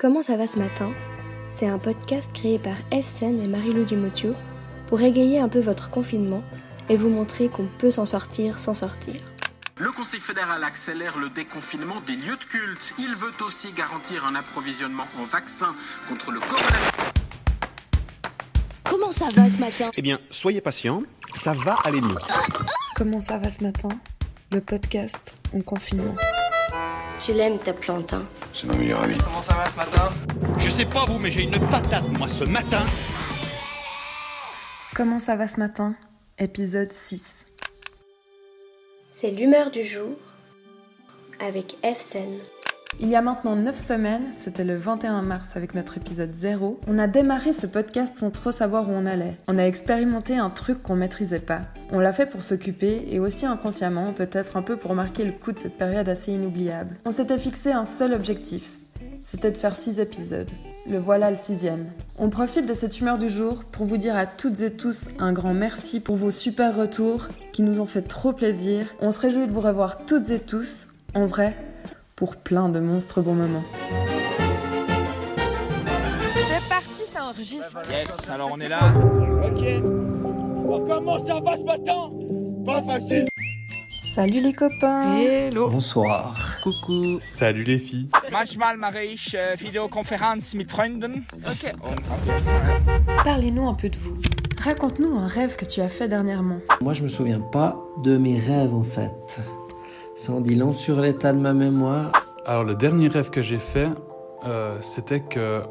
Comment ça va ce matin? C'est un podcast créé par Efsen et Marie-Lou Dumotiou pour égayer un peu votre confinement et vous montrer qu'on peut s'en sortir sans sortir. Le Conseil fédéral accélère le déconfinement des lieux de culte. Il veut aussi garantir un approvisionnement en vaccins contre le coronavirus. Comment ça va ce matin? Eh bien, soyez patient, ça va aller mieux. Comment ça va ce matin? Le podcast en confinement. Tu l'aimes ta plante, hein C'est ma meilleure amie. Comment ça va ce matin? Je sais pas vous, mais j'ai une patate, moi, ce matin. Comment ça va ce matin? Épisode 6. C'est l'humeur du jour avec Efsen. Il y a maintenant 9 semaines, c'était le 21 mars avec notre épisode 0, on a démarré ce podcast sans trop savoir où on allait. On a expérimenté un truc qu'on maîtrisait pas. On l'a fait pour s'occuper et aussi inconsciemment, peut-être un peu pour marquer le coup de cette période assez inoubliable. On s'était fixé un seul objectif, c'était de faire 6 épisodes. Le voilà le sixième. On profite de cette humeur du jour pour vous dire à toutes et tous un grand merci pour vos super retours qui nous ont fait trop plaisir. On se réjouit de vous revoir toutes et tous, en vrai, pour plein de monstres bons moments. C'est parti, ça enregistre. Yes, alors on est là. Ok. Alors comment ça va ce matin Pas facile. Salut les copains Hello. Bonsoir. Coucou. Salut les filles. Manchmal mache ich Videokonferenz mit Freunden. Ok. Parlez-nous un peu de vous. Raconte-nous un rêve que tu as fait dernièrement. Moi, je me souviens pas de mes rêves en fait. Ça en dit long sur l'état de ma mémoire. Alors le dernier rêve que j'ai fait, euh, c'était que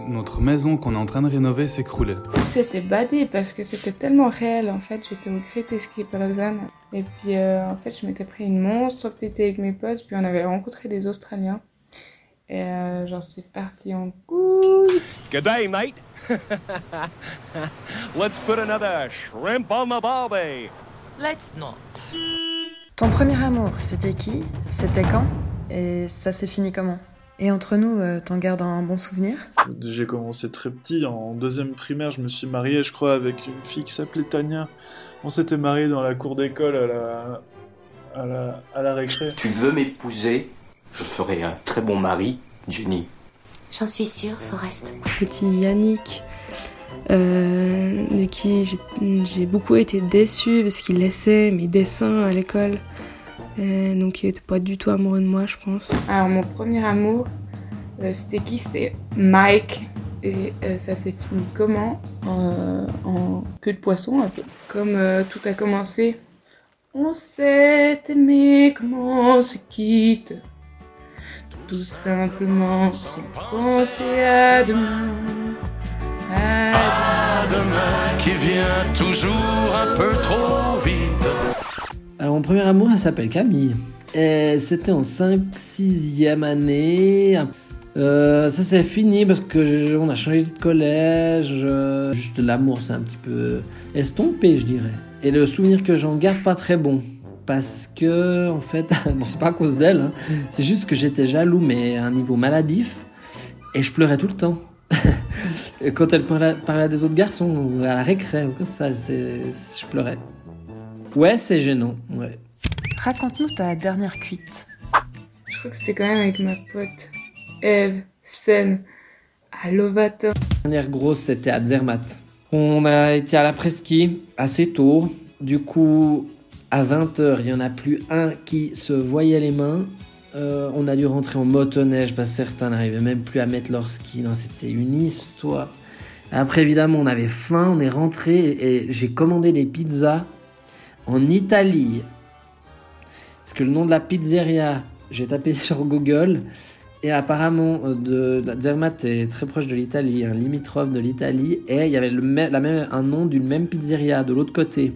notre maison qu'on est en train de rénover s'écroulait. C'était badé parce que c'était tellement réel. En fait, j'étais au Great Escape à Lausanne. Et puis, euh, en fait, je m'étais pris une monstre pété avec mes potes. Puis, on avait rencontré des Australiens. Et euh, genre, c'est parti en couille. Good day, mate. Let's put another shrimp on the barbie. Let's not. Ton premier amour, c'était qui? C'était quand? Et ça s'est fini comment? Et entre nous, euh, t'en gardes un bon souvenir? J'ai commencé très petit, en deuxième primaire, je me suis marié, je crois, avec une fille qui s'appelait Tania. On s'était mariés dans la cour d'école à la, à la, à la récré. Tu veux m'épouser? Je ferai un très bon mari, Jenny. J'en suis sûre, Forrest. Petit Yannick, euh, de qui j'ai- beaucoup été déçue parce qu'il laissait mes dessins à l'école. Euh, donc il était pas du tout amoureux de moi, je pense. Alors mon premier amour, euh, c'était qui? C'était Mike. Et ça s'est fini comment? En, queue de poisson un peu. Comme tout a commencé. On s'est aimé comment on se quitte? Tout simplement sans penser à demain. Alors, mon premier amour, elle s'appelle Camille. C'était en 5-6e année. Euh, ça c'est fini parce que on a changé de collège. juste l'amour, c'est un petit peu estompé, je dirais. Et le souvenir que j'en garde pas très bon. Parce que, en fait, bon, c'est pas à cause d'elle, hein, c'est juste que j'étais jaloux, mais à un niveau maladif. Et je pleurais tout le temps. Quand elle parlait, parlait à des autres garçons, à la récré, ou comme ça, c'est, je pleurais. Ouais, c'est gênant, ouais. Raconte-nous ta dernière cuite. Je crois que c'était quand même avec ma pote Eve Sen à Lovato. La dernière grosse, c'était à Zermatt. On a été à la presqu'île assez tôt. Du coup, à 20h, il y en a plus un qui se voyait les mains. Euh, on a dû rentrer en motoneige parce que certains n'arrivaient même plus à mettre leur ski. Non, c'était une histoire. Après, évidemment, on avait faim, on est rentré et j'ai commandé des pizzas en Italie. Parce que le nom de la pizzeria, j'ai tapé sur Google et apparemment euh, de Zermatt est très proche de l'Italie, limitrophe de l'Italie et il y avait la un nom d'une même pizzeria de l'autre côté.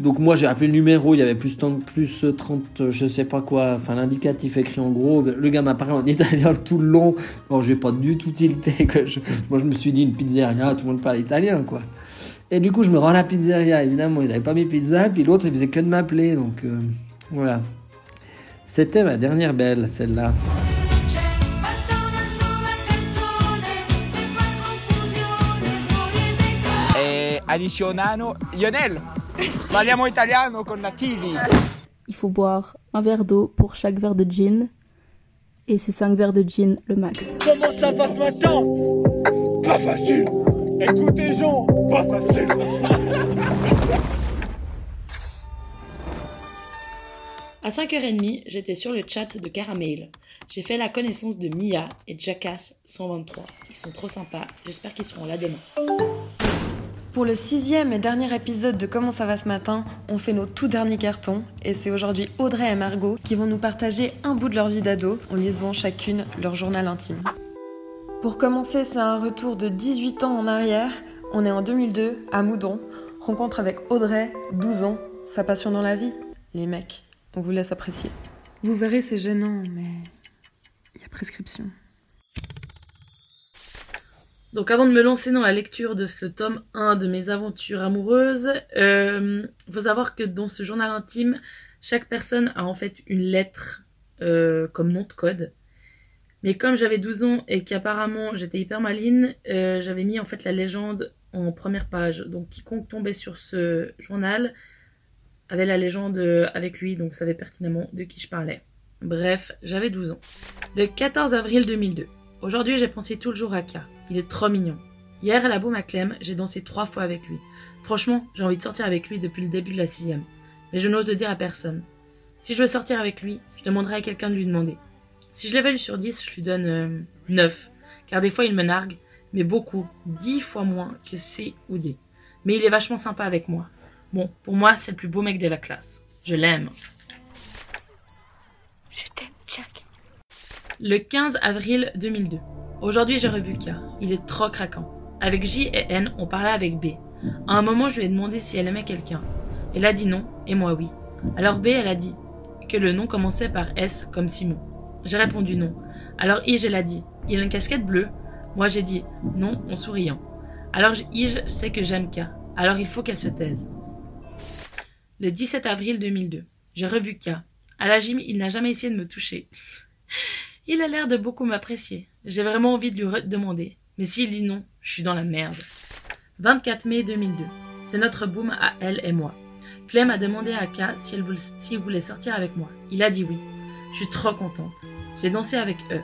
Donc moi j'ai appelé le numéro, il y avait plus, 30, plus 30, euh, je sais pas quoi, enfin l'indicatif écrit en gros. Le gars m'a parlé en italien tout le long. Bon, j'ai pas du tout tilté. Que je- moi je me suis dit une pizzeria, tout le monde parle italien quoi. Et du coup je me rends à la pizzeria, évidemment ils n'avaient pas mes pizzas, puis l'autre il faisait que de m'appeler, donc euh, voilà. C'était ma dernière belle, celle-là. E addizionano. Lionel, parliamo italiano con nativi. Il faut boire un verre d'eau pour chaque verre de gin et ses 5 verres de gin le max. Comment ça va ce matin? Pas facile Écoutez Jean, pas facile À 5h30, j'étais sur le chat de Caramel. J'ai fait la connaissance de Mia et Jackass 123. Ils sont trop sympas, j'espère qu'ils seront là demain. Pour le sixième et dernier épisode de Comment ça va ce matin, on fait nos tout derniers cartons et c'est aujourd'hui Audrey et Margot qui vont nous partager un bout de leur vie d'ado en lisant chacune leur journal intime. Pour commencer, c'est un retour de 18 ans en arrière. On est en 2002 à Moudon. Rencontre avec Audrey, 12 ans. Sa passion dans la vie Les mecs. On vous laisse apprécier. Vous verrez, c'est gênant, mais il y a prescription. Donc avant de me lancer dans la lecture de ce tome 1 de mes aventures amoureuses, euh, faut savoir que dans ce journal intime, chaque personne a en fait une lettre euh, comme nom de code. Mais comme j'avais 12 ans et qu'apparemment j'étais hyper maline, euh, j'avais mis en fait la légende en première page. Donc quiconque tombait sur ce journal avait la légende avec lui, donc savait pertinemment de qui je parlais. Bref, j'avais 12 ans. Le 14 avril 2002. Aujourd'hui, j'ai pensé tout le jour à K. Il est trop mignon. Hier, à la Boum à Clem, j'ai dansé trois fois avec lui. Franchement, j'ai envie de sortir avec lui depuis le début de la sixième. Mais je n'ose le dire à personne. Si je veux sortir avec lui, je demanderai à quelqu'un de lui demander. Si je l'évalue sur 10, je lui donne euh, 9. Car des fois, il me nargue, mais beaucoup, 10 fois moins que C ou D. Mais il est vachement sympa avec moi. Bon, pour moi, c'est le plus beau mec de la classe. Je l'aime. Je t'aime, Jack. Le 15 avril 2002. Aujourd'hui, j'ai revu K. Il est trop craquant. Avec J et N, on parlait avec B. À un moment, je lui ai demandé si elle aimait quelqu'un. Elle a dit non, et moi oui. Alors B, elle a dit que le nom commençait par S comme Simon. J'ai répondu non. Alors Ige, elle a dit il a une casquette bleue. Moi, j'ai dit non en souriant. Alors Ige sait que j'aime K. Alors il faut qu'elle se taise. Le 17 avril 2002. J'ai revu K. À la gym, il n'a jamais essayé de me toucher. il a l'air de beaucoup m'apprécier. J'ai vraiment envie de lui demander. Mais s'il dit non, je suis dans la merde. 24 mai 2002. C'est notre boom à elle et moi. Clem a demandé à K si elle voulait, voulait sortir avec moi. Il a dit oui. Je suis trop contente. J'ai dansé avec eux.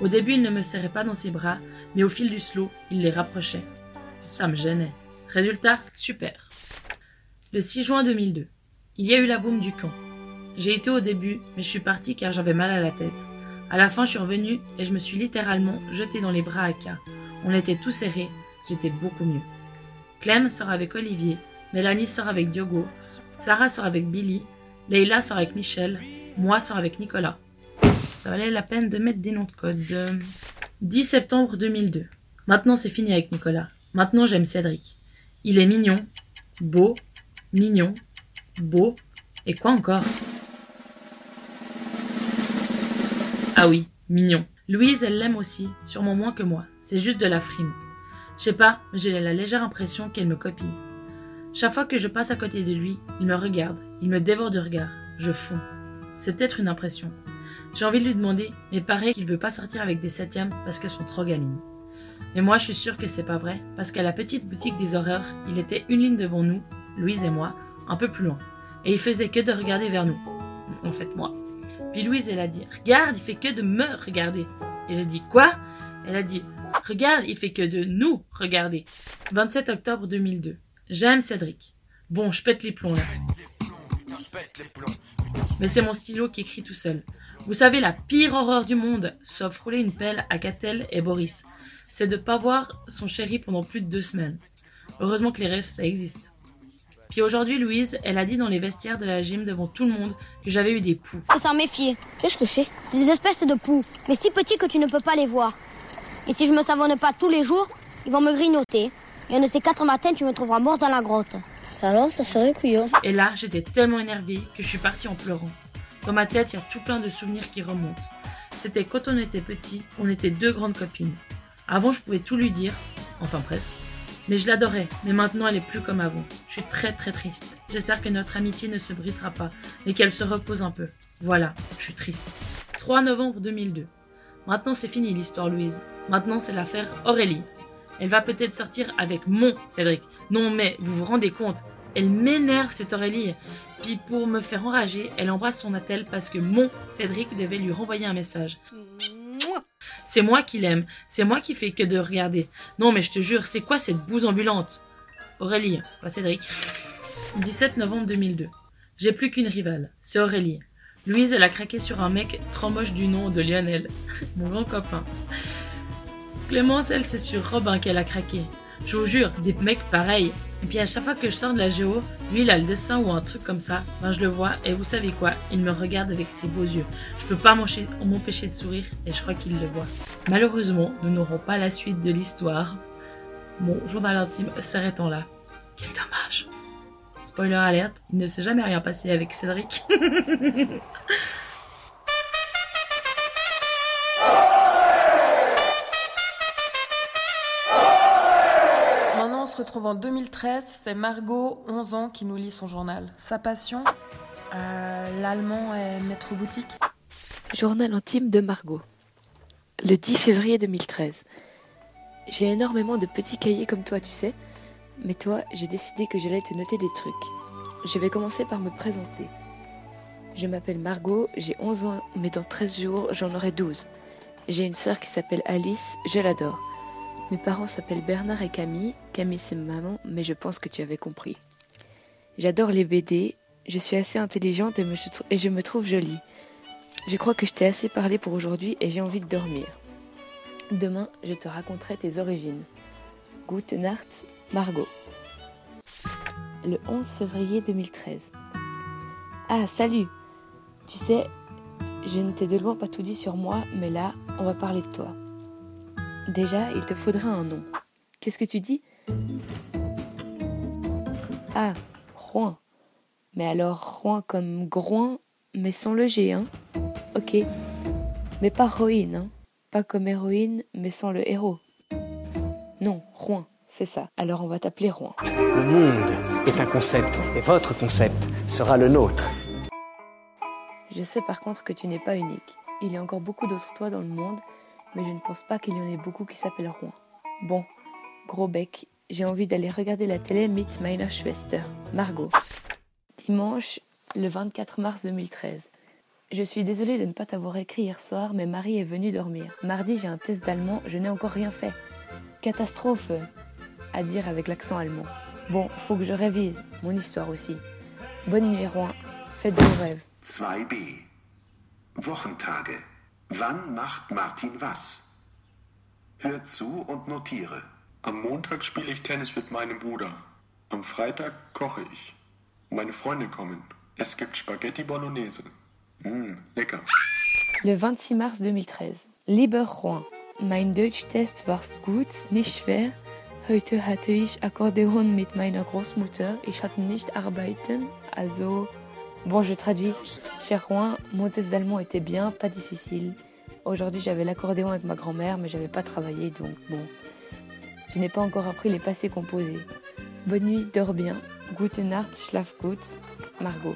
Au début, il ne me serrait pas dans ses bras, mais au fil du slow, il les rapprochait. Ça me gênait. Résultat, super. Le 6 juin 2002. Il y a eu la boum du camp. J'ai été au début, mais je suis partie car j'avais mal à la tête. À la fin, je suis revenue et je me suis littéralement jetée dans les bras à K. On était tous serrés, j'étais beaucoup mieux. Clem sort avec Olivier, Mélanie sort avec Diogo, Sarah sort avec Billy, Leila sort avec Michel, moi sort avec Nicolas. Ça valait la peine de mettre des noms de code. 10 septembre 2002. Maintenant c'est fini avec Nicolas. Maintenant j'aime Cédric. Il est mignon, beau, mignon, beau, et quoi encore? Ah oui, mignon. Louise, elle l'aime aussi, sûrement moins que moi. C'est juste de la frime. Je sais pas, j'ai la légère impression qu'elle me copie. Chaque fois que je passe à côté de lui, il me regarde, il me dévore de regard. Je fonds. C'est peut-être une impression. J'ai envie de lui demander, mais pareil qu'il veut pas sortir avec des septièmes parce qu'elles sont trop gamines. Mais moi, je suis sûre que c'est pas vrai, parce qu'à la petite boutique des horreurs, il était une ligne devant nous, Louise et moi, un peu plus loin. Et il faisait que de regarder vers nous. En fait, moi. Puis Louise, elle a dit, regarde, il fait que de me regarder. Et j'ai dit, quoi? Elle a dit, regarde, il fait que de nous regarder. 27 octobre 2002. J'aime Cédric. Bon, je pète les plombs là. Mais c'est mon stylo qui écrit tout seul. Vous savez, la pire horreur du monde, sauf rouler une pelle à Catel et Boris, c'est de pas voir son chéri pendant plus de deux semaines. Heureusement que les rêves, ça existe. Puis aujourd'hui, Louise, elle a dit dans les vestiaires de la gym devant tout le monde que j'avais eu des poux. Faut s'en méfier. Qu'est-ce que c'est? C'est des espèces de poux, mais si petits que tu ne peux pas les voir. Et si je me savonne pas tous les jours, ils vont me grignoter. Et un de ces quatre matins, tu me trouveras mort dans la grotte. Ça alors, ça serait couillon. Et là, j'étais tellement énervée que je suis partie en pleurant. Dans ma tête, il y a tout plein de souvenirs qui remontent. C'était quand on était petits, on était deux grandes copines. Avant, je pouvais tout lui dire, enfin presque. Mais je l'adorais, mais maintenant elle est plus comme avant. Je suis très très triste. J'espère que notre amitié ne se brisera pas, mais qu'elle se repose un peu. Voilà, je suis triste. 3 novembre 2002. Maintenant c'est fini l'histoire Louise. Maintenant c'est l'affaire Aurélie. Elle va peut-être sortir avec mon Cédric. Non mais, vous vous rendez compte Elle m'énerve cette Aurélie. Puis pour me faire enrager, elle embrasse son attel parce que mon Cédric devait lui renvoyer un message. C'est moi qui l'aime, c'est moi qui fais que de regarder. Non mais je te jure, c'est quoi cette bouse ambulante? Aurélie, pas Cédric. 17 novembre 2002. J'ai plus qu'une rivale, c'est Aurélie. Louise, elle a craqué sur un mec trop moche du nom de Lionel, mon grand copain. Clémence, elle, c'est sur Robin qu'elle a craqué. Je vous jure, des mecs pareils. Et puis à chaque fois que je sors de la géo, lui il a le dessin ou un truc comme ça, ben je le vois et vous savez quoi, il me regarde avec ses beaux yeux. Je peux pas m'empêcher de sourire et je crois qu'il le voit. Malheureusement, nous n'aurons pas la suite de l'histoire. Mon journal intime s'arrêtant là. Quel dommage. Spoiler alerte, il ne s'est jamais rien passé avec Cédric. retrouve en 2013. C'est Margot, 11 ans, qui nous lit son journal. Sa passion euh, L'allemand est maître boutique. Journal intime de Margot. Le 10 février 2013. J'ai énormément de petits cahiers comme toi, tu sais. Mais toi, j'ai décidé que j'allais te noter des trucs. Je vais commencer par me présenter. Je m'appelle Margot, j'ai 11 ans, mais dans 13 jours, j'en aurai 12. J'ai une sœur qui s'appelle Alice, je l'adore. Mes parents s'appellent Bernard et Camille. Camille, c'est ma maman, mais je pense que tu avais compris. J'adore les BD, je suis assez intelligente et, je me trouve jolie. Je crois que je t'ai assez parlé pour aujourd'hui et j'ai envie de dormir. Demain, je te raconterai tes origines. Gute Margot. Le 11 février 2013. Ah, salut Tu sais, je ne t'ai de loin pas tout dit sur moi, mais là, on va parler de toi. Déjà, il te faudrait un nom. Qu'est-ce que tu dis? Ah, Rouen. Mais alors Rouen comme Groin, mais sans le G, hein Ok. Mais pas Roïne, hein Pas comme héroïne, mais sans le héros. Non, Rouen, c'est ça. Alors on va t'appeler Rouen. Le monde est un concept, et votre concept sera le nôtre. Je sais par contre que tu n'es pas unique. Il y a encore beaucoup d'autres toi dans le monde, mais je ne pense pas qu'il y en ait beaucoup qui s'appellent Rouen. Bon, gros bec, j'ai envie d'aller regarder la télé mit meiner Schwester, Margot. Dimanche, le 24 mars 2013. Je suis désolée de ne pas t'avoir écrit hier soir, mais Marie est venue dormir. Mardi, j'ai un test d'allemand, je n'ai encore rien fait. Catastrophe, à dire avec l'accent allemand. Bon, faut que je révise, mon histoire aussi. Bonne nuit, Rouen. Faites de beaux rêves. 2b. Wochentage. Wann macht Martin was? Hör zu und notiere. Am Montag spiele ich Tennis mit meinem Bruder. Am Freitag koche ich. Meine Freunde kommen. Es gibt Spaghetti Bolognese. Mmh, lecker. Le 26 mars 2013. Lieber Juan, mein Deutsch-Test war gut, nicht schwer. Heute hatte ich Akkordeon mit meiner Großmutter. Ich hatte nicht arbeiten, also... Bon, je traduis. Cher Juan, mon test d'allemand était bien, pas difficile. Aujourd'hui, j'avais l'accordéon avec ma grand-mère, mais j'avais pas travaillé, donc bon. Je n'ai pas encore appris les passés composés. Bonne nuit, dors bien. Gute Nacht, schlaf gut. Margot.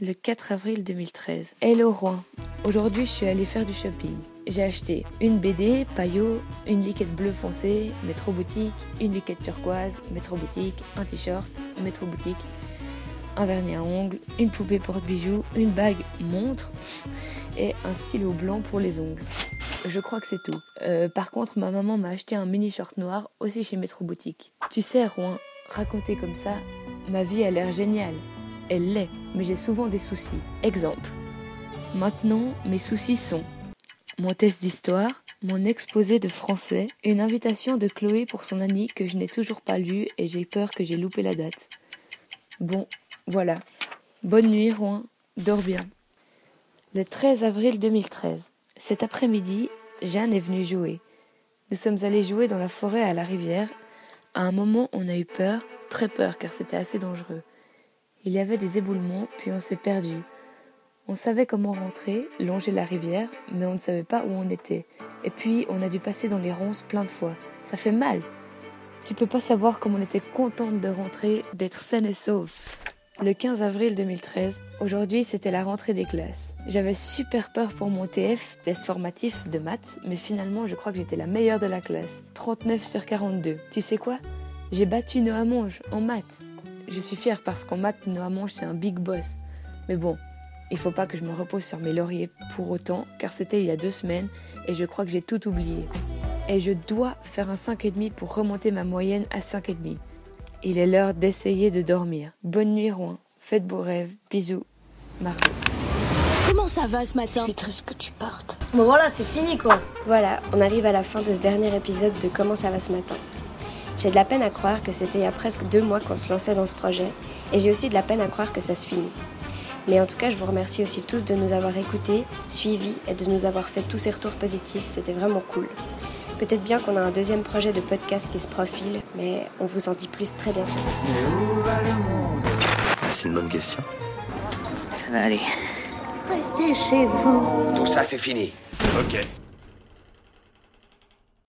Le 4 avril 2013. Hello Rouen. Aujourd'hui, je suis allée faire du shopping. J'ai acheté une BD, paillot, une liquette bleue foncée, métro boutique, une liquette turquoise, métro boutique, un t-shirt, métro boutique, un vernis à ongles, une poupée porte-bijoux, une bague montre et un stylo blanc pour les ongles. Je crois que c'est tout. Euh, par contre, ma maman m'a acheté un mini short noir aussi chez Métro Boutique. Tu sais, Rouen, raconter comme ça, ma vie a l'air géniale. Elle l'est, mais j'ai souvent des soucis. Exemple. Maintenant, mes soucis sont mon test d'histoire, mon exposé de français, une invitation de Chloé pour son Annie que je n'ai toujours pas lu et j'ai peur que j'ai loupé la date. Bon, voilà. Bonne nuit, Rouen. Dors bien. Le 13 avril 2013. Cet après-midi, Jeanne est venue jouer. Nous sommes allés jouer dans la forêt à la rivière. À un moment, on a eu peur, très peur, car c'était assez dangereux. Il y avait des éboulements, puis on s'est perdu. On savait comment rentrer, longer la rivière, mais on ne savait pas où on était. Et puis, on a dû passer dans les ronces plein de fois. Ça fait mal. Tu peux pas savoir comme on était contente de rentrer, d'être saine et sauve. Le 15 avril 2013, aujourd'hui c'était la rentrée des classes. J'avais super peur pour mon TF, test formatif de maths, mais finalement je crois que j'étais la meilleure de la classe. 39 sur 42. Tu sais quoi? J'ai battu Noah Monge en maths. Je suis fière parce qu'en maths, normalement, je suis un big boss. Mais bon, il faut pas que je me repose sur mes lauriers pour autant, car c'était il y a deux semaines et je crois que j'ai tout oublié. Et je dois faire un 5,5 pour remonter ma moyenne à 5,5. Il est l'heure d'essayer de dormir. Bonne nuit, Rouen. Faites beaux rêves. Bisous. Margot. Comment ça va ce matin? Je suis triste que tu partes. Bon voilà, c'est fini quoi. Voilà, on arrive à la fin de ce dernier épisode de Comment ça va ce matin. J'ai de la peine à croire que c'était il y a presque deux mois qu'on se lançait dans ce projet, et j'ai aussi de la peine à croire que ça se finit. Mais en tout cas, je vous remercie aussi tous de nous avoir écoutés, suivis et de nous avoir fait tous ces retours positifs, c'était vraiment cool. Peut-être bien qu'on a un deuxième projet de podcast qui se profile, mais on vous en dit plus très bientôt. C'est une bonne question. Ça va aller. Restez chez vous. Tout ça, c'est fini. Ok.